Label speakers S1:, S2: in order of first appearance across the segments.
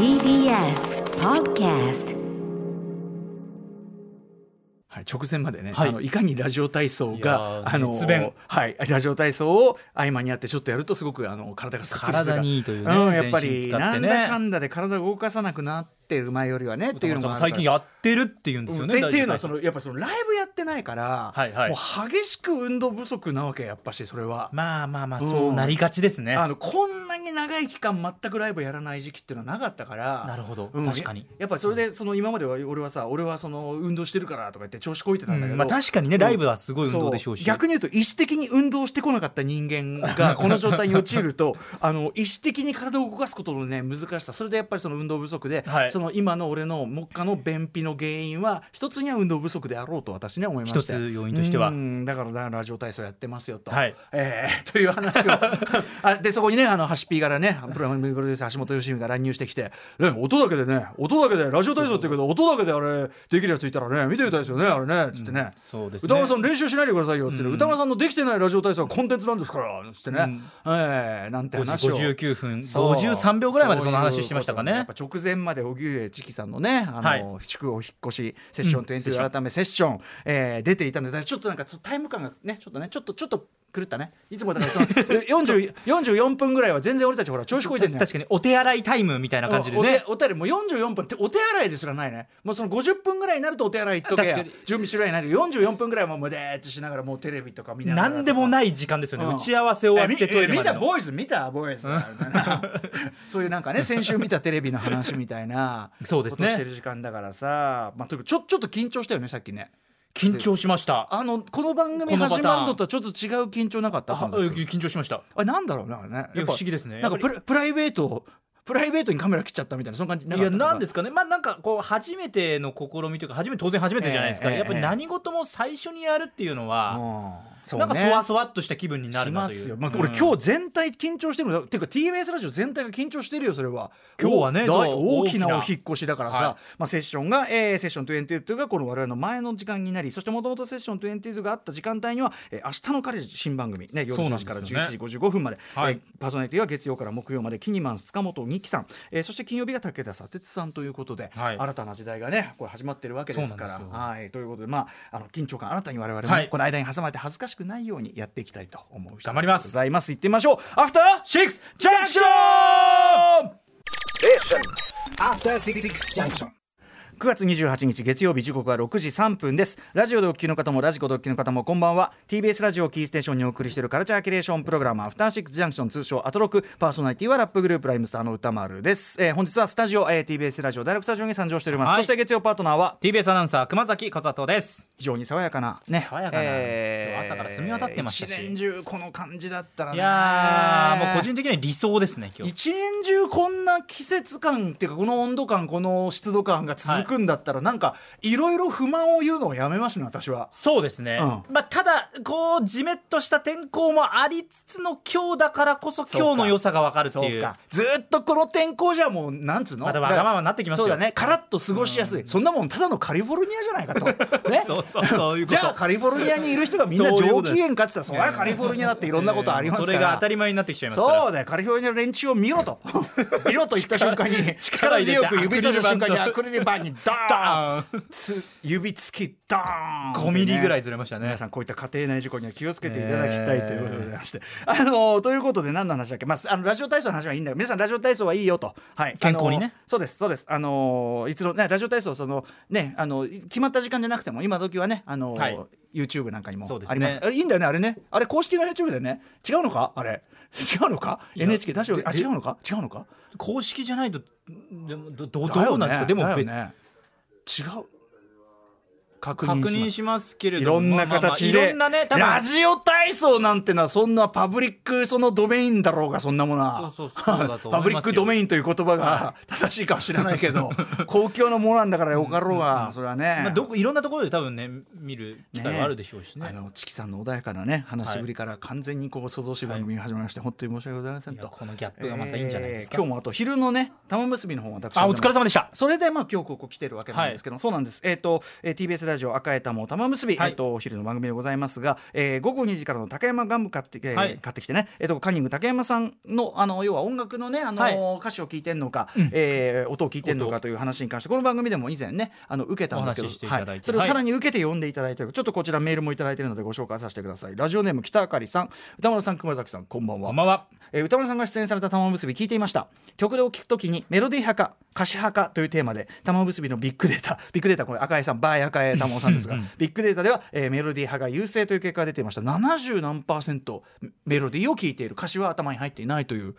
S1: TBS Podcast
S2: はい、直前までね、
S3: はい。
S2: い、あのいかにラジオ体操が
S3: ー
S2: あの
S3: 熱弁。
S2: はいラジオ体操を合間にやってちょっとやるとすごくあの体がすっきりするから。
S3: 体にいいというね
S2: ん、やっぱ
S3: 全身
S2: り
S3: 使ってね。
S2: なんだかんだで体を動かさなくなってる前よりはねっていうのも
S3: 最近やってるっていうんですよね。
S2: ってっていうのはそのやっぱそのライブやってないから、
S3: はいはい。
S2: もう激しく運動不足なわけやっぱしそれは。
S3: まあまあまあ
S2: うん。
S3: そうなりがちですね。
S2: あのこんなに長い期間全くライブやらない時期っていうのはなかったから。
S3: なるほど。
S2: うん。
S3: 確かに。
S2: やっぱりそれでその今までは俺はさ俺はその運動してるからとか言って調子こいてたんだけど、
S3: うん。まあ確かにねライブはすごい運動でしょうし。
S2: そ逆に言うと意思的に運動してこなかった人間がこの状態に陥るとあの意思的に体を動かすことのね難しさ。それでやっぱりその運動不足で、
S3: はい。
S2: その今の俺の目下の便秘の原因は一つには運動不足であろうと私ね思いまして。
S3: 一つ要因としては。
S2: うん。だからラジオ体操やってますよと、
S3: はい。
S2: えー という話を。あでそこにねあのハシピーからねプロデューサー橋本良美が乱入してきて、ね、音だけでね音だけでラジオ体操って言うけど音だけであれできるやついたらね見てみたいですよねあれねつってね、
S3: そうですね。
S2: 歌丸さん練習しないでくださいよって歌丸さんのできてないラジオ体操はコンテンツなんですからつってね、
S3: うん
S2: えーなんて
S3: 5時
S2: 話を
S3: 59分
S2: そう。
S3: 53秒ぐらいまでその話してましたかね。
S2: そう。いう。やっぱ直前まで荻上チキさんのねあの、
S3: はい。
S2: 祝お引っ越しセッション20改めセッション、えー出ていたのでちょっとなんかタイム感がねちょっとねちょっとちょっと狂ったね。いつもだから その40 44分ぐらいは全然俺たちほら調子こいてんねん
S3: 確かにお手洗いタイムみたいな感じで
S2: お
S3: ね
S2: お手洗いもう44分ってお手洗いですらないね。もうその50分ぐらいになるとお手洗い行っとけ。準備しろやない44分ぐらいはもうむでーってしながらもうテレビとか見ながら
S3: 何でもない時間ですよね。
S2: うん。
S3: 打ち合わせ終わってトイレまでの
S2: ボーイズ見た？ボーイズ そういうなんかね先週見たテレビの話みたいな
S3: そうですね。
S2: ことしてる時間だからさ、まあ、ちょちょっと緊張したよねさっきね。
S3: 緊張しました。
S2: あのこの番組始まるのとはちょっと違う緊張なかった？
S3: 緊張しました。
S2: あれなんだろうねあれね。
S3: 不思議ですね。
S2: なんかプラプライベートプライベートにカメラ切っちゃったみたいなそんな感じ
S3: いやなんですすかね。まあなんかこう初めての試みというか初めて当然初めてじゃないですか、
S2: ええ
S3: やっぱり何事も最初にやるっていうのは、
S2: そ
S3: なんかそわそわっとした気分にな
S2: し
S3: るなという。
S2: ますよ、まあ、
S3: うん。
S2: 俺今日全体緊張してるのっていうか TBS ラジオ全体が緊張してるよそれは。
S3: 今日はね
S2: 大きなお引っ越しだからさ、
S3: はい。
S2: まあ、セッションが、えーセッション22がこの我々の前の時間になりそしてもともとセッション22があった時間帯には、えー明日の彼氏新番組、ね、夜10
S3: そうなん
S2: 時から
S3: ですよね。
S2: 11時55分まで、
S3: はい。
S2: えーパーソナリティは月曜から木曜までキニマンス塚本二木さん、えーそして金曜日が武田砂鉄さんということで、
S3: はい。
S2: 新たな時代がねこれ始まってるわけですから。はい。ということでまああの緊張感新たに我々も、
S3: はい。
S2: この間に挟まれて恥ずかしくないようにやっていきたいと思う
S3: 頑張ります。
S2: ございます。行ってみましょう。アフターシックスジャンクション
S4: After Six Junction.
S2: 9月28日月曜日時刻は6時3分です。ラジオでお聞きの方もラジコでお聞きの方もこんばんは。TBS ラジオキーステーションにお送りしているカルチャーキュレーションプログラムアフターシックスジャンクション通称アトロク。パーソナリティはラップグループライムスターの歌丸です、えー本日はスタジオ、えー TBS ラジオダイレクトスタジオに参上しております、
S3: はい。
S2: そして月曜パートナーは
S3: TBS アナウンサー熊崎和人です
S2: 非常に爽やかなね。
S3: 爽やかな今日朝から澄み渡ってましたし。
S2: 一年中この感じだったらね
S3: いやーもう個人的には理想ですね今日。
S2: 一年中こんな季節感っていうかこの温度感この湿度感が続くんだったら、なんかいろいろ不満を言うのをやめますね私は。
S3: そうですね、
S2: う
S3: まあ、ただこうじめっとした天候もありつつの今日だからこそ今日の良さが分かるっていう。
S2: か。ずーっとこの天候じゃもうなんつうの？
S3: またわがままになってきますよ。
S2: そうだね。カラッと過ごしやすい、そんなもんただのカリフォルニアじゃないかと。ね。
S3: そうそうそういうこと。
S2: じゃあカリフォルニアにいる人がみんな上機嫌かって言ったらそりゃカリフォルニアだっていろんなことありますから、
S3: それが当たり前になってきちゃいますから。
S2: そうだよカリフォルニアの連中を見ろと。見ろと言った瞬間に力強く指さした瞬間にア
S3: ア
S2: クリル板にドーン。つ指つきドーン。
S3: 5ミリぐらい
S2: ず
S3: ずれましたね。
S2: 皆さんこういった家庭内事故には気をつけていただきたいということでございまして、あのということで何の話だっけ、まあ、あのラジオ体操の話はいいんだよ皆さんラジオ体操はいいよと、はい、
S3: 健康にね。
S2: そうですそうです。あのいつの、ね、ラジオ体操そのねあの決まった時間じゃなくても今時はねあの、
S3: はい。
S2: YouTube なんかにもあります。あれいいんだよねあれね。あれ公式の YouTube でね。違うのか？あれ。違うのか？NHK 出してあ違うのか？違うのか？
S3: 公式じゃないとでもどどうなんですか？でも
S2: ね。違う確
S3: 確認
S2: 認し
S3: しますけれ
S2: い
S3: ども
S2: ろんな形
S3: まあまあい
S2: で
S3: ろんなね多分
S2: ラジオ体操なんてのはそんなパブリックそのドメインだろうがそんなものは。パブリックドメインという言葉が正しいかは知らないけど 公共のものなんだからよかろうがそれはね。
S3: まあ、どこいろんなところで多分ね見る機会はあるでしょうしね。
S2: あのチキさんの穏やかなね話しぶりから完全にこう想像しい番組が始まりまして、本当に申し訳ございませんと。
S3: このギャップがまたいいんじゃないですか、
S2: えー今日もあと昼のね玉結びの方私
S3: あお疲れ様でした。
S2: それでまあ今日ここ来てるわけなんですけど、そうなんです。えっ、と、えー、TBS ラジオ赤江玉玉結び、
S3: はい。
S2: えっとお昼の番組でございますが、えー午後2時からの高山ガム買って、えー
S3: はい。
S2: 買ってきてね、えっとカンニング竹山さんのあの要は音楽のねあの、
S3: はい。
S2: 歌詞を聞いてんのか、えー音を聞いてんのかという話に関してこの番組でも以前ねあの受けたんですけどはい、それをさらに受けて読んでいただいてる、ちょっとこちらメールもいただいているのでご紹介させてください。ラジオネーム北あかりさん。歌丸さん熊崎さんこんばんは。
S3: こんばんは。
S2: えー歌丸さんが出演された玉結び聞いていました。曲でを聞くときにメロディー派か歌詞派かというテーマで玉結びのビッグデータビッグデータこれ赤江さんバー赤江玉緒さんですがビッグデータでは、えーメロディー派が優勢という結果が出ていました。70何パーセントメロディーを聞いている歌詞は頭に入っていないという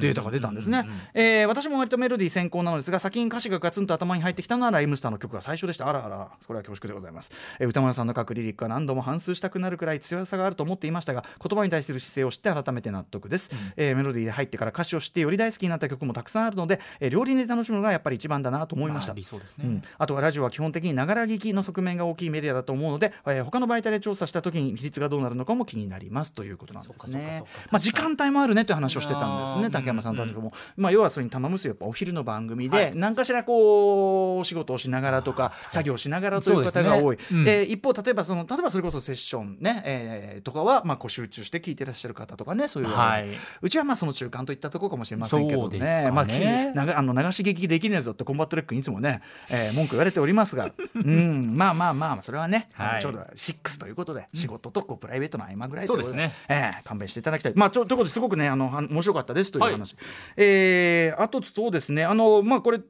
S2: データが出たんですね。えー私も割とメロディー先行なのですが先に歌詞がガツンと頭に入ってきたのはライムスターの曲が最初でした。あらあらそれは恐縮でございます、えー歌丸さんの書くリリックは何度も反芻したくなるくらい強さがあると思っていましたが言葉に対する姿勢を知って改めて納得です、えーメロディーで入ってから歌詞を知ってより大好きになった曲もたくさんあるので、えー両輪で楽しむのがやっぱり一番だなと思いました、
S3: まあ理想ですね。
S2: うん、あとはラジオは基本的にながら聞きの側面が大きいメディアだと思うので、えー他の媒体で調査した時に比率がどうなるのかも気になりますということなんですね。まあ時間帯もあるねという話をしてたんですね竹山さんたちも、まあ要はそれに玉結びやっぱお昼の番組で何かしらこうお仕事をしながらとか作業しながらという方が多い。
S3: ね。うん。
S2: で一方例えばその例えばそれこそセッションね、えーとかはまあこう集中して聞いてらっしゃる方とかねそういう、
S3: はい。う
S2: ちはまあその中間といったところかもしれませんけどね。
S3: ね。
S2: まあ聞きにながあの流し聞きできねえぞってコンバットレックにいつもね、えー文句言われておりますが。うん。まあまあまあそれはね、
S3: はい。
S2: ちょうど6ということで仕事とこうプライベートの合間ぐらいといこと
S3: で。すね。
S2: えー勘弁していただきたい。まあちょということですごくねあのは面白かったですという話、えーあとそうですねあのまあこれ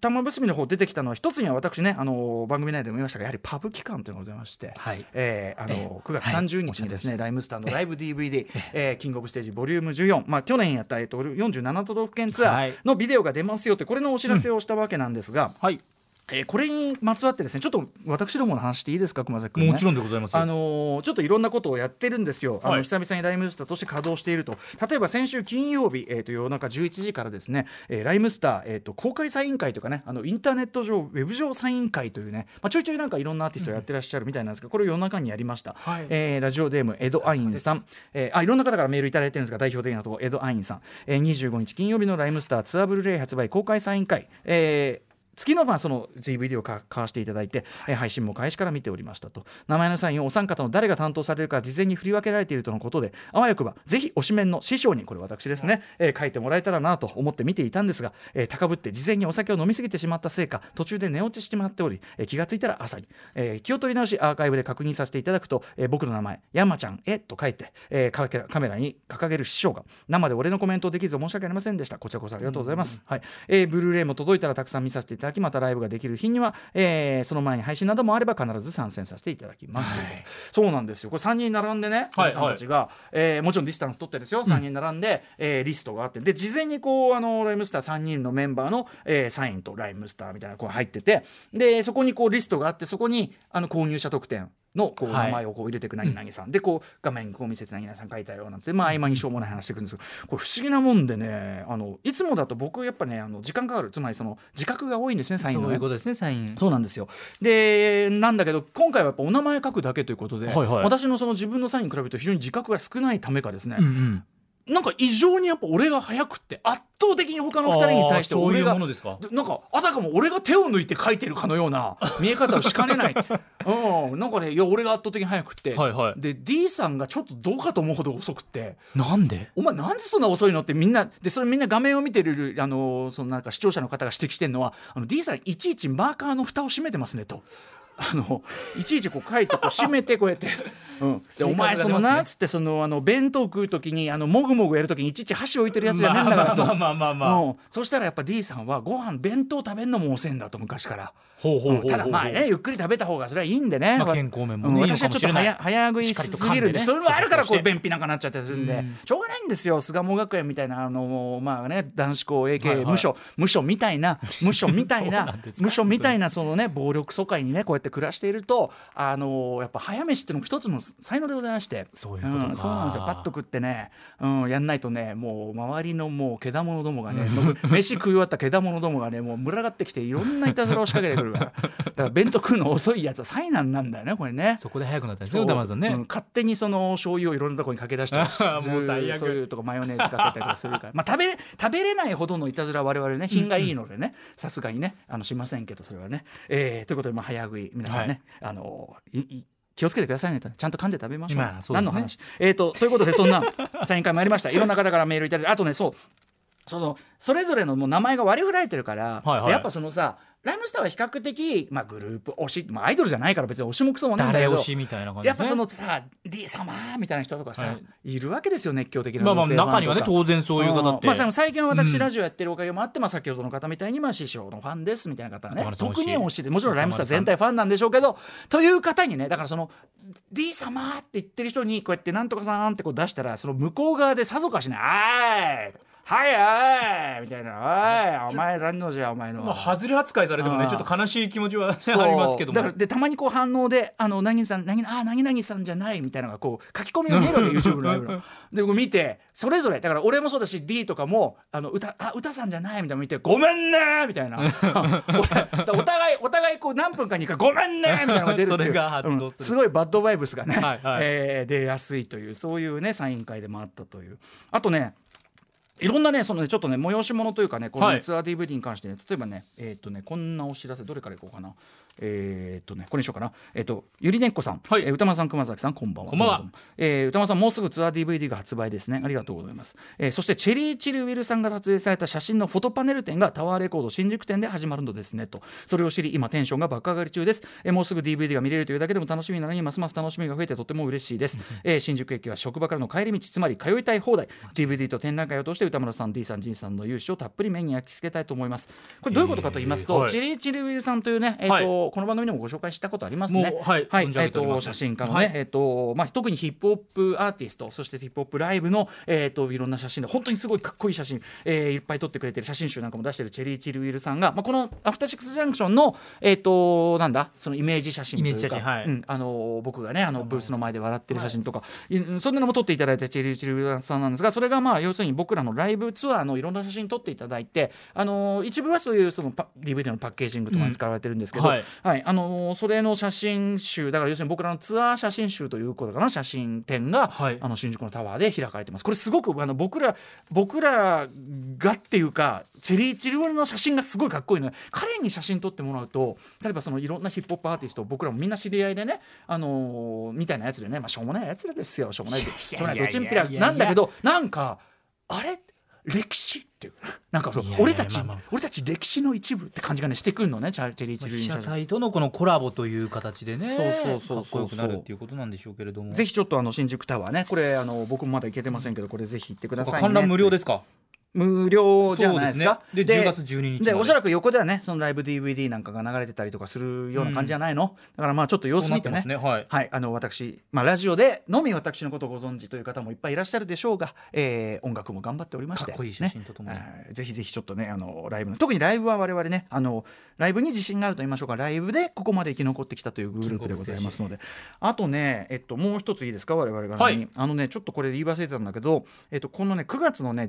S2: 玉結びの方出てきたのは一つには私ねあの番組内でも言いましたがやはりパブ期間というのがございまして、
S3: はい。
S2: えーあの
S3: ええ。
S2: 9月30日にですね、ライムスターのライブ DVD、えーキングオブステージボリューム14、まあ、去年やった、えっと、47都道府県ツア
S3: はい。
S2: ーのビデオが出ますよというこれのお知らせをしたわけなんですが、
S3: はい
S2: えーこれにまつわってですねちょっと私どもの話していいですか熊崎君、ね、
S3: もちろんでございますよ。
S2: あのーちょっといろんなことをやってるんですよ、あの
S3: はい
S2: 久々にライムスターとして稼働していると。例えば先週金曜日、えー、と夜中11時からですね、えーライムスター、えー、と公開サイン会とかねあのインターネット上ウェブ上サイン会というね、まあ、ちょいちょいなんかいろんなアーティストやってらっしゃるみたいなんですが、これを夜中にやりました、
S3: はい。
S2: えーラジオデームエド・アインさん、えーあいろんな方からメールいただいてるんですが代表的なところエド・アインさん、えー25日金曜日のライムスターツアーブルーレイ発売公開サイン会、えー月のまあその DVD をか買わせていただいて、えー配信も開始から見ておりましたと。名前のサインをお三方の誰が担当されるか事前に振り分けられているとのことであわよくばぜひ推しメンの師匠にこれ私ですね、えー書いてもらえたらなと思って見ていたんですが、えー高ぶって事前にお酒を飲み過ぎてしまったせいか途中で寝落ちしてしまっており、えー気がついたら朝に、えー気を取り直しアーカイブで確認させていただくと、えー僕の名前山ちゃんへと書いて、えーカメラに掲げる師匠が生で俺のコメントをできず申し訳ありませんでした。こちらこそありがとうございます、はい。えーブルーレイも届いたらたくさん見させていただきまたライブができる日には、えーその前に配信などもあれば必ず参戦させていただきます、
S3: はい。
S2: そうなんですよ。これ3人並んでねお
S3: はい
S2: じさんたちが、えーもちろんディスタンス取ってですよ。3人並んで、えーリストがあって。で事前にこうあのライムスター3人のメンバーの、えーサインとライムスターみたいなこう入ってて。でそこにこうリストがあってそこにあの購入者特典のこう
S3: はい。
S2: 名前をこう入れていく何々さん、でこう画面にこう見せて何々さん書いたよなんつって。まあ合間にしょうもない話していくんですけど。これ不思議なもんでねあのいつもだと僕やっぱねあの時間かかる。つまりその自覚が多いんですねサインのね。
S3: そういうことですねサイン。
S2: そうなんですよ。でなんだけど今回はやっぱお名前書くだけということで、
S3: はいはい。
S2: 私のその自分のサインに比べると非常に自覚が少ないためかですね、
S3: うんうん
S2: なんか異常にやっぱ俺が早くって圧倒的に他の2人に対して俺が
S3: ものですか？
S2: でなんかあたかも俺が手を抜いて書いてるかのような見え方をしかねない、うん、なんかねいや俺が圧倒的に早くって、
S3: はいはい。
S2: で D さんがちょっとどうかと思うほど遅くって。
S3: なんで？
S2: お前なんでそんな遅いのってみんなでそれみんな画面を見てるあのそのなんか視聴者の方が指摘してるのはあの D さんいちいちマーカーの蓋を閉めてますねと。あのいちいちこう書いてこう閉めてこうやって、うん、お前そのなっつってそのあの弁当食う時にあのもぐもぐやる時にいちいち箸置いてるやつじゃねえんだからと、
S3: まあまあまあまあまあ
S2: うん。そしたらやっぱ D さんはご飯弁当食べんのも遅いんだと昔から。ただまあねゆっくり食べた方がそれはいいんでね、
S3: まあ健康面もね
S2: 私はちょっと早早食いしすぎるん
S3: で
S2: で
S3: ね。
S2: それもあるからこ
S3: そう
S2: 便秘なんかなっちゃったりするんで、
S3: うん。
S2: しょうがないんですよ。巣鴨学園みたいなあのまあね男子校 AK、無所無所みたいな無所みたいな 無所みたいなそのね暴力疎開にねこうやって暮らしているとあのやっぱ早飯っていうのも一つの才能でございまして。
S3: そういうことか。
S2: んそうなんですよ。パッと食ってね、うん、やんないとねもう周りのもうけだものどもがね、飯食い終わったけだものどもがねもう群がってきていろんないたずらを仕掛けてくるから だから弁当食うの遅いやつは災難なんだよねこれね。
S3: そこで早くなったんです
S2: そう。
S3: よ歌丸さんね、
S2: うん勝手にその醤油をいろんなところにかけ出したりする そういうとかマヨネーズかけたりとかするから、まあ、食べれ食べれないほどのいたずらは我々ね。品がいいのでね。さすがにね。あのしませんけどそれはね、えーということでまあ早食い、り皆さんね、あのいい気をつけてくださいねとちゃんと噛んで食べましょう。
S3: まあそうですね。
S2: 何の話？えー、とということでそんなサイン会もありました。いろんな方からメールいただいてあとねそう。そのそれぞれのもう名前が割り振られてるから、
S3: はいはい。
S2: やっぱそのさライムスターは比較的、まあ、グループ推し、まあ、アイドルじゃないから別に推しもクソもないんだけど。
S3: 誰推しみたいな感じ
S2: やっぱそ
S3: の
S2: のさ D 様みたいな人とかさ、、
S3: はい。
S2: るわけですよ熱狂的な
S3: まあまあ中にはね当然そういう方って
S2: ん。まあ、さ最近は私
S3: うん。
S2: ラジオやってるおかげもあって、まあ、先ほどの方みたいにまあ師匠のファンですみたいな方はね特に推しでもちろんライムスター全体ファンなんでしょうけどという方にねだからその D 様って言ってる人にこうやってなんとかさんってこう出したらその向こう側でさぞかしね「あーいはいはい」みたいな「おいお前何のじゃお前の」
S3: まあ外れ扱いされてもねちょっと悲しい気持ちはありますけども
S2: だからでたまにこう反応で「あのなぎさんなぎあなぎなぎさんじゃない」みたいなのがこう書き込みが見えるわけ YouTube のライブの。で僕見てそれぞれだから俺もそうだし D とかも「あの歌あ歌さんじゃない」みたいなの見て「ごめんね」みたいな。おお互いお互いこう何分かに1回「ごめんね」みたいなのが出る
S3: それが発動する。
S2: うん。すごいバッドバイブスがね、
S3: はいはい。
S2: えー出やすいというそういうねサイン会でもあったという。あとねいろんなね、そのね、ちょっとね、催し物というかね、このツアー DVD に関してね、例えばね、えーっとね、こんなお知らせ、どれからいこうかな。えーっとね、これにしようかな。えーっと、ゆりねっこさん、
S3: はい
S2: えー歌間さん、熊崎さん、こんばんは。
S3: こんばんは
S2: えー歌間さん、もうすぐツアー DVD が発売ですね。ありがとうございます。えーそして、チェリー・チルウィルさんが撮影された写真のフォトパネル展がタワーレコード新宿店で始まるのですねと。それを知り、今、テンションが爆上がり中です。えーもうすぐ DVD が見れるというだけでも楽しみなのに、ますます楽しみが増えてとても嬉しいです。えー新宿駅は職場からの帰り道、つまり通いたい放題。DVD と展覧会を通して歌村さん、D さん、ジンさんの勇姿をたっぷり目に焼き付けたいと思います。これどういうことかと言いますと、
S3: えーはい
S2: チェリー・チルウィルさんというね、えーと
S3: はい
S2: この番組でもご紹介したことありますね。
S3: はい
S2: はいえーと写真家のね、
S3: はい。
S2: えーとまあ、特にヒップホップアーティストそしてヒップホップライブの、えー、といろんな写真で本当にすごいかっこいい写真、えーいっぱい撮ってくれてる写真集なんかも出してるチェリー・チルウィルさんが、まあ、この「アフターシックス・ジャンクションの」えー、となんだそのイメージ写真というか
S3: はい。
S2: うんあの僕がねあのブースの前で笑ってる写真とか、うんそんなのも撮っていただいたチェリー・チルウィルさんなんですがそれがまあ要するに僕らのライブツアーのいろんな写真撮っていただいてあの一部はそういうそのパ DVD のパッケージングとかに使われてるんですけど、
S3: うんはい
S2: はい、あのーそれの写真集だから要するに僕らのツアー写真集ということかな写真展が、
S3: はい。
S2: あの新宿のタワーで開かれてます。これすごくあの僕ら僕らがっていうかチェリー・チルウェルの写真がすごいかっこいいので彼に写真撮ってもらうと例えばそのいろんなヒップホップアーティスト僕らもみんな知り合いでね、あのーみたいなやつでね、まあ、しょうもないやつらですよ。しょうもないしょうもないどっちんぴらなんだけどなんかあれ歴史っていう。なんかそう俺たち、
S3: まあまあ。
S2: 俺たち歴史の一部って感じがねしてくるのねチャチェリー・チルウェル
S3: 被写
S2: の写真
S3: 体とのこのコラボという形でね
S2: そうそうそうそう
S3: かっこよくなるっていうことなんでしょうけれども。
S2: ぜひちょっとあの新宿タワーね。これあの僕もまだ行けてませんけどこれぜひ行ってくださいね。
S3: 観覧無料ですか？
S2: 無料じゃないですか？
S3: ですね。で10月12日まで。
S2: でおそらく横ではねそのライブ DVD なんかが流れてたりとかするような感じじゃないの、だからまあちょっと様子見てね。
S3: ね。はい。
S2: はい、あの私、まあ、ラジオでのみ私のことをご存知という方もいっぱいいらっしゃるでしょうが、えー音楽も頑張っておりまして
S3: かっこいい写真とともに。
S2: ねはい。ぜひぜひちょっとねあのライブの特にライブは我々ねあのライブに自信があると言いましょうか。ライブでここまで生き残ってきたというグループでございますので。あとね、えっと、もう一ついいですか？我々が、
S3: はい。
S2: あのねちょっとこれ言い忘れてたんだけど、えっと、このね9月のね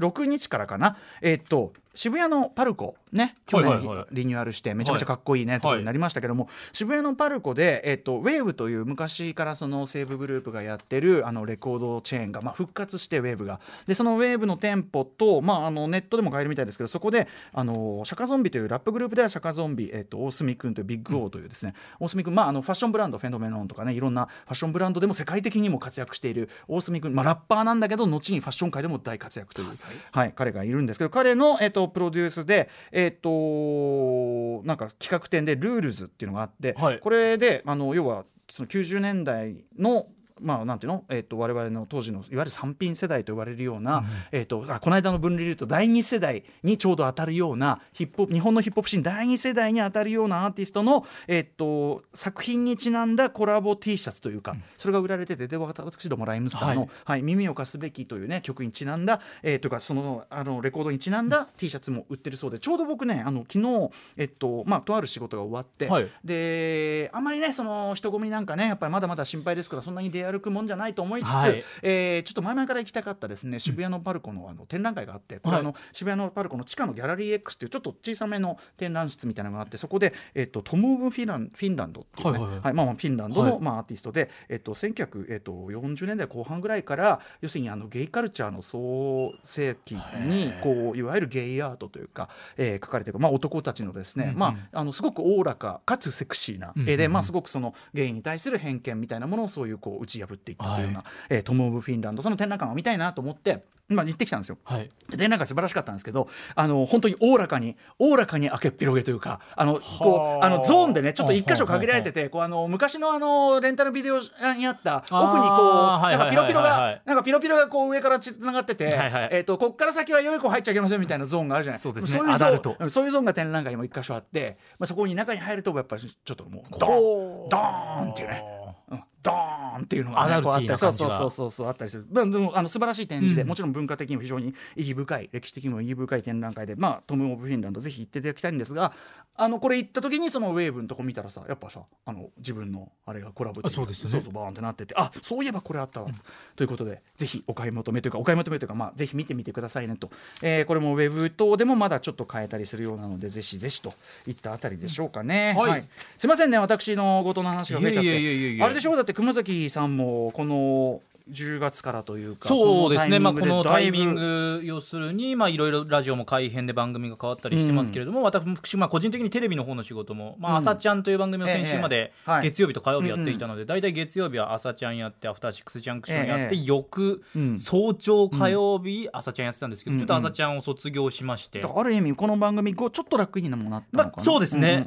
S2: 16日からかな。えっと渋谷のパルコね去年リニューアルしてめちゃめちゃかっこいいね、となりましたけども、渋谷のパルコで、えっと、ウェーブという昔からその西武グループがやってるあのレコードチェーンが、まあ、復活してウェーブが。でそのウェーブの店舗と、まあ、あのネットでも買えるみたいですけどそこであのシャカゾンビというラップグループではシャカゾンビ、えっと、大隅君というビッグオーというですね、大隅君、まあ、あのファッションブランドフェノメノンとかねいろんなファッションブランドでも世界的にも活躍している大隅君、まあ、ラッパーなんだけど後にファッション界でも大活躍という、はい、彼がいるんですけど彼の、えっと、プロデュースで、えっと、なんか企画展でルールズっていうのがあって、
S3: はい。
S2: これであの要はその90年代のまあ、なんていうの、えっと我々の当時のいわゆる三品世代と言われるような、えっとあこの間の分離でいうと第二世代にちょうど当たるようなヒップ日本のヒップホップシーン第二世代に当たるようなアーティストの、えっと作品にちなんだコラボ T シャツというか、それが売られててで私どもライムスターの、
S3: は
S2: はいい耳を貸すべきというね曲にちなんだ、えー、というかそのあのレコードにちなんだ T シャツも売ってるそうでちょうど僕ねあの昨日えっとまあとある仕事が終わって、
S3: はい。
S2: であんまりねその人混みなんかねやっぱりまだまだ心配ですからそんなに出歩くもんじゃないと思いつつ、
S3: はい。
S2: えーちょっと前々から行きたかったですね渋谷のパルコのあの展覧会があって、これあの渋谷のパルコの地下のギャラリー X っていうちょっと小さめの展覧室みたいなのがあってそこで、えっとトム・オブ・フィランフィンランドっていうね、
S3: はいはいはい。
S2: はいまあ、まあフィンランドの、
S3: はい。
S2: まあ、アーティストで、えっと、1940年代後半ぐらいから要するにあのゲイカルチャーの創世期にこういわゆるゲイアートというか、えー描かれている、まあ、男たちのですね、
S3: うんうん。
S2: まあ、あのすごくおおらかかつセクシーな絵で、まあ、すごくそのゲイに対する偏見みたいなものをそういうこう打ち破っていったというような、えートム・オブ・フィンランドその展覧会を見たいなと思って、まあ、行ってきたんですよ。
S3: はい。
S2: で展覧会素晴らしかったんですけどあの本当におおらかにおおらかに明けっぴろげというかあのこうあのゾーンでねちょっと一箇所限られててこうあの昔のあのレンタルビデオにあった奥にこうなんかピロピロ
S3: はいはいはいはい。
S2: がなんかピロピロがこう上からつながってて、
S3: はいはい
S2: えっ、とこっから先は良い子入っちゃいけませんみたいなゾーンがあるじゃない
S3: そうですね。
S2: そういうゾーンそういうゾーンが展覧会にも一箇所あって、まあ、そこに中に入るとやっぱりちょっともう。ドーンドーンっていうね。うんドーンっていうのが、ね、あったりそうそうそうそうあったりするでもあの素晴らしい展示で、
S3: うん。
S2: もちろん文化的にも非常に意義深い歴史的にも意義深い展覧会でまあトム・オブ・フィンランドぜひ行っていただきたいんですがあのこれ行った時にそのウェーブのとこ見たらさやっぱさあの自分のあれがコラボ
S3: あそうですよね。
S2: そうそうバーンってなっててあそういえばこれあったわ、ということでぜひお買い求めというかお買い求めというかまあぜひ見てみてくださいねと、えーこれもウェブ等でもまだちょっと買えたりするようなのでぜひぜひといったあたりでしょうかね、
S3: はい。
S2: すいませんね私のごとの話が増えちゃって。あれでしょ？うだって熊崎さんもこの10月からというか
S3: そうですね、まあ、このタイミン
S2: グ
S3: グ要するに、まあ、いろいろラジオも改編で番組が変わったりしてますけれども、私、まあ、個人的にテレビの方の仕事も「まあ、
S2: うん。
S3: 朝ちゃん」という番組を先週まで月曜日と火曜日やっていたので、大体月曜日は「朝ちゃん」やって「アフターシックスジャンクション」やって、
S2: ええ
S3: 翌
S2: うん。
S3: 早朝火曜日、朝ちゃんやってたんですけど、
S2: うん
S3: ちょっと朝ちゃんを卒業しまして。
S2: ある意味この番組こうちょっと楽にもなったのかな、
S3: まあ、そうですね、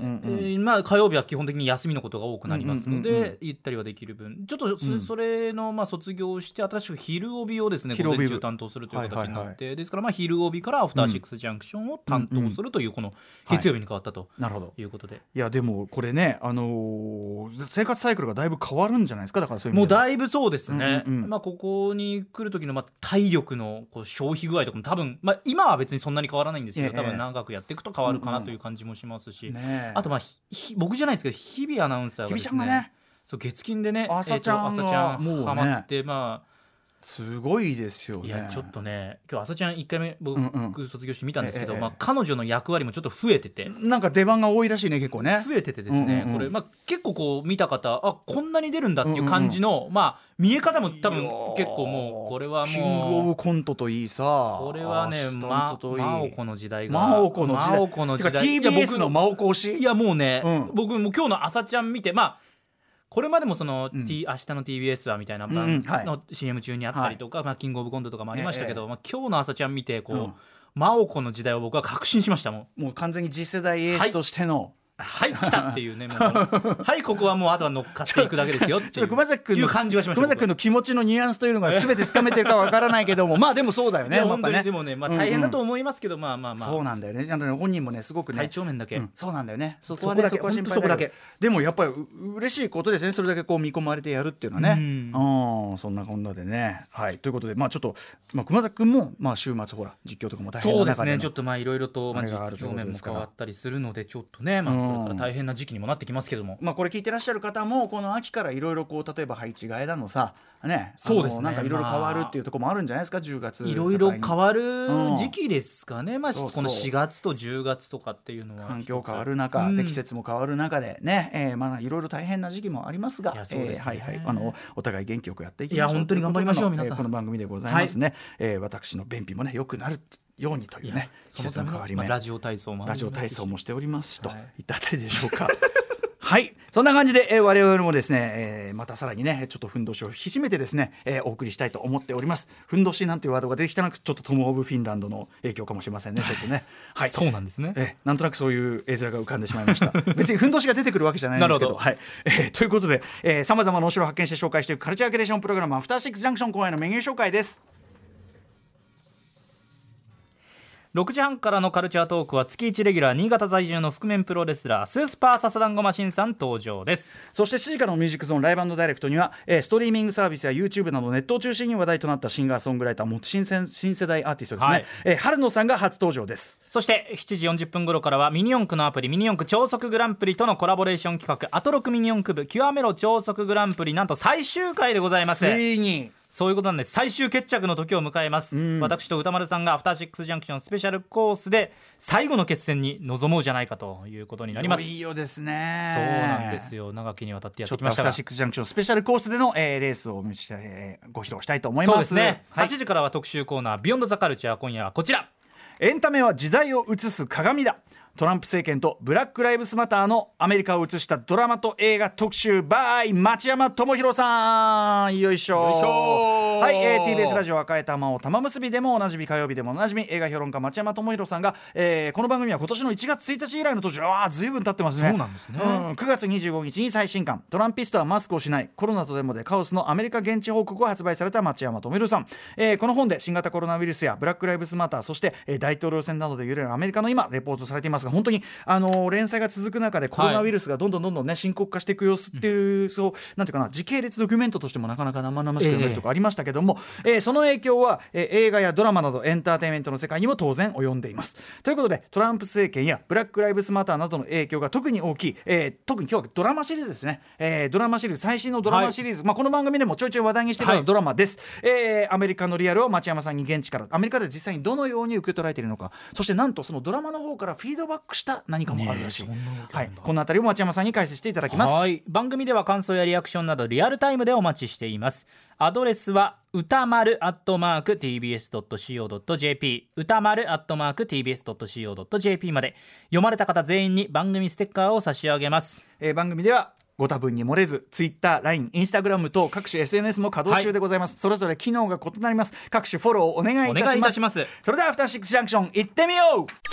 S3: まあ、火曜日は基本的に休みのことが多くなりますので、
S2: うんうんうんうん。
S3: ゆったりはできる分。ちょっとそれのまあ卒業して新しく昼帯をですね午前中担当するという形になって、ですからまあ昼帯からアフターシックスジャンクションを担当するというこの月曜日に変わったと
S2: なるほど
S3: いうことで、
S2: いやでもこれね、あのー生活サイクルがだいぶ変わるんじゃないですか？だからそういう意
S3: もう
S2: 味では。
S3: だいぶそうですね、まあ、ここに来る時のまあ体力のこう消費具合とかも多分、まあ、今は別にそんなに変わらないんですけど、
S2: ええ。
S3: 多分長くやっていくと変わるかなという感じもしますし、あとまあ僕じゃないですけど日々アナウンサーがですねそう月金でね
S2: 朝ちゃんが
S3: えーと朝ちゃん
S2: もうね。
S3: ハマってま
S2: すごいですよね。
S3: あいやちょっとね今日朝ちゃん1回目僕、卒業して見たんですけど、
S2: ええ
S3: まあ、彼女の役割もちょっと増えてて。
S2: なんか出番が多いらしいね結構ね。
S3: 増えててですね、
S2: うんうんうん。
S3: これ、まあ、結構こう見た方あこんなに出るんだっていう感じの、まあ、見え方も多分結構もうこれは
S2: キングオ
S3: もう
S2: ブコントといいさ。
S3: これはね
S2: アシスタン
S3: ま
S2: トといい。
S3: 真央子の時代が
S2: 真央子の時代。
S3: 真央子の時代。
S2: TBS
S3: 僕
S2: の真央子推し。
S3: いやもうね、
S2: うん。
S3: 僕もう今日の朝ちゃん見てまあこれまでもその、
S2: うん。
S3: T 明日の TBS はみたいな
S2: うんうんはい。
S3: の CM 中にあったりとか、まあ、キングオブコントとかもありましたけど、
S2: ええ。
S3: まあ、今日の朝ちゃん見てこう、
S2: うん。
S3: 真央子の時代を僕は確信しましたもん。
S2: もう完全に次世代エースとしての、
S3: はい来たっていうねもうはいここはもうあとは乗っかっていくだけですよって
S2: ちょっと
S3: いう
S2: 熊崎君の
S3: 感じがしました
S2: 熊崎君の気持ちのニュアンスというのが全てつかめてるかわからないけどもまあでもそうだよね
S3: 本当にでもね、まあ、大変だと思いますけど、まあまあまあ。
S2: そうなんだよね。本人もねすごくね。
S3: 体調面だけ、
S2: うん。そうなんだよね。そ
S3: そこ
S2: は心配
S3: ほんとそこだけ。
S2: でもやっぱりう嬉しいことですね。それだけこう見込まれてやるっていうのはね。
S3: うん。
S2: うん。そんなこんなでね。はい。ということでまあちょっと、まあ、熊崎君も、まあ、週末ほら実況とかも大変な
S3: そう
S2: 中で
S3: すね。ちょっとまあいろいろと、まあ、実況面も変わったりするのでちょっとね、まあ、
S2: うん。
S3: これから大変な時期にもなってきますけども、
S2: まあ、これ聞いてらっしゃる方もこの秋からいろいろこう例えば配置替えだのさね。
S3: そうですね。
S2: なんかいろいろ変わるっていうところもあるんじゃないですか？10月
S3: いろいろ変
S2: る
S3: わる
S2: うん
S3: 時期ですかね、まあ、
S2: そうそう。
S3: この4月と10月とかっていうのは
S2: 環境変わる中、
S3: うん。
S2: で季節も変わる中でね、えーまあいろいろ大変な時期もありますが
S3: いすね。
S2: えーはいはい。あのお互い元気よくやっていきましょう
S3: いや本当に頑張りましょう皆さん。
S2: えーこの番組でございますね、えー私の便秘もね良くなるようにというね季節の変わり目、
S3: まあラジオ体操も
S2: ラジオ体操もしておりますしと、
S3: はい。
S2: い、ったあたりでしょうか。はい。そんな感じで、えー我々もですね、えーまたさらにねちょっとふんどしを引き締めてですね、えーお送りしたいと思っております。ふんどしなんていうワードが出てきたのはちょっとトム・オブ・フィンランドの影響かもしれませんねちょっとね。はい。
S3: そうなんですね。
S2: えなんとなくそういう絵面が浮かんでしまいました。別にふんどしが出てくるわけじゃないんですけど。
S3: ど。
S2: はい。えーということでさまざまなお城を発見して紹介していくカルチャーキュレーションプログラム「アフターシックスジャンクション」公演のメニュー紹介です
S3: 6時半からのカルチャートークは月1レギュラー新潟在住の覆面プロレスラースースパーササダンゴマシンさん登場です。
S2: そして7時からのミュージックゾーンライブダイレクトには、えーストリーミングサービスや YouTube などネットを中心に話題となったシンガーソングライターも新鮮新世代アーティストですね、
S3: はい。
S2: えー春野さんが初登場です。
S3: そして7時40分頃からはミニ四駆のアプリミニ四駆超速グランプリとのコラボレーション企画アトロクミニ四駆部極めろ超速グランプリなんと最終回でございます。
S2: ついに
S3: そういうことなんです最終決着の時を迎えます、私と歌丸さんがアフターシックスジャンクションスペシャルコースで最後の決戦に臨もうじゃないかということになります。
S2: いよいよですね。
S3: そうなんですよ。長きにわたってやっ
S2: ちょってとアフターシックスジャンクションスペシャルコースでの、えーレースをお見えーご披露したいと思います。
S3: ね、
S2: はい
S3: 8時からは特集コーナー「ビヨンドザカルチャー今夜はこちら。
S2: エンタメは時代を映す鏡だトランプ政権とブラック・ライブスマターのアメリカを映したドラマと映画特集 by 町山智博さん。
S3: よいしょ。
S2: はい、えー TBS ラジオ赤い玉を玉結びでもおなじみ火曜日でもおなじみ映画評論家町山智博さんが、えーこの番組は今年の1月1日以来の登場ああずいぶん経ってますね。
S3: そうなんですね。
S2: うん9月25日に最新刊「トランピストはマスクをしない。コロナとデモでカオスのアメリカ現地報告」を発売された町山智博さん、えーこの本で新型コロナウイルスやブラック・ライブスマターそして、えー大統領選などで揺れるアメリカの今レポートされていますが本当に、あのー連載が続く中でコロナウイルスがどんどんどんどんね深刻化していく様子っていう、そうなんていうかな時系列ドキュメントとしてもなかなか生々しく読めるとかありましたけども、えーその影響は、えー映画やドラマなどエンターテインメントの世界にも当然及んでいます。ということでトランプ政権やブラック・ライブスマターなどの影響が特に大きい、えー特に今日はドラマシリーズですね、えードラマシリーズ最新のドラマシリーズ、まあ、この番組でもちょいちょい話題にしているような
S3: はい。
S2: ドラマです、えーアメリカのリアルを町山さんに現地からアメリカで実際にどのように受け取られているのか。そしてなんとそのドラマの方からフィードバックした何かもあるらしい、はい、この辺りを町山さんに解説していただきます。
S3: はい。番組では感想やリアクションなどリアルタイムでお待ちしています。アドレスは歌丸アットマーク tbs.co.jp 歌丸アットマーク tbs.co.jp まで。読まれた方全員に番組ステッカーを差し上げます。
S2: えー番組ではご多分に漏れず Twitter、LINE、Instagram 等各種 SNS も稼働中でございます、それぞれ機能が異なります。各種フォローをお願いいたします。
S3: お願いいたします。
S2: それではアフターシックスジャンクション行ってみよう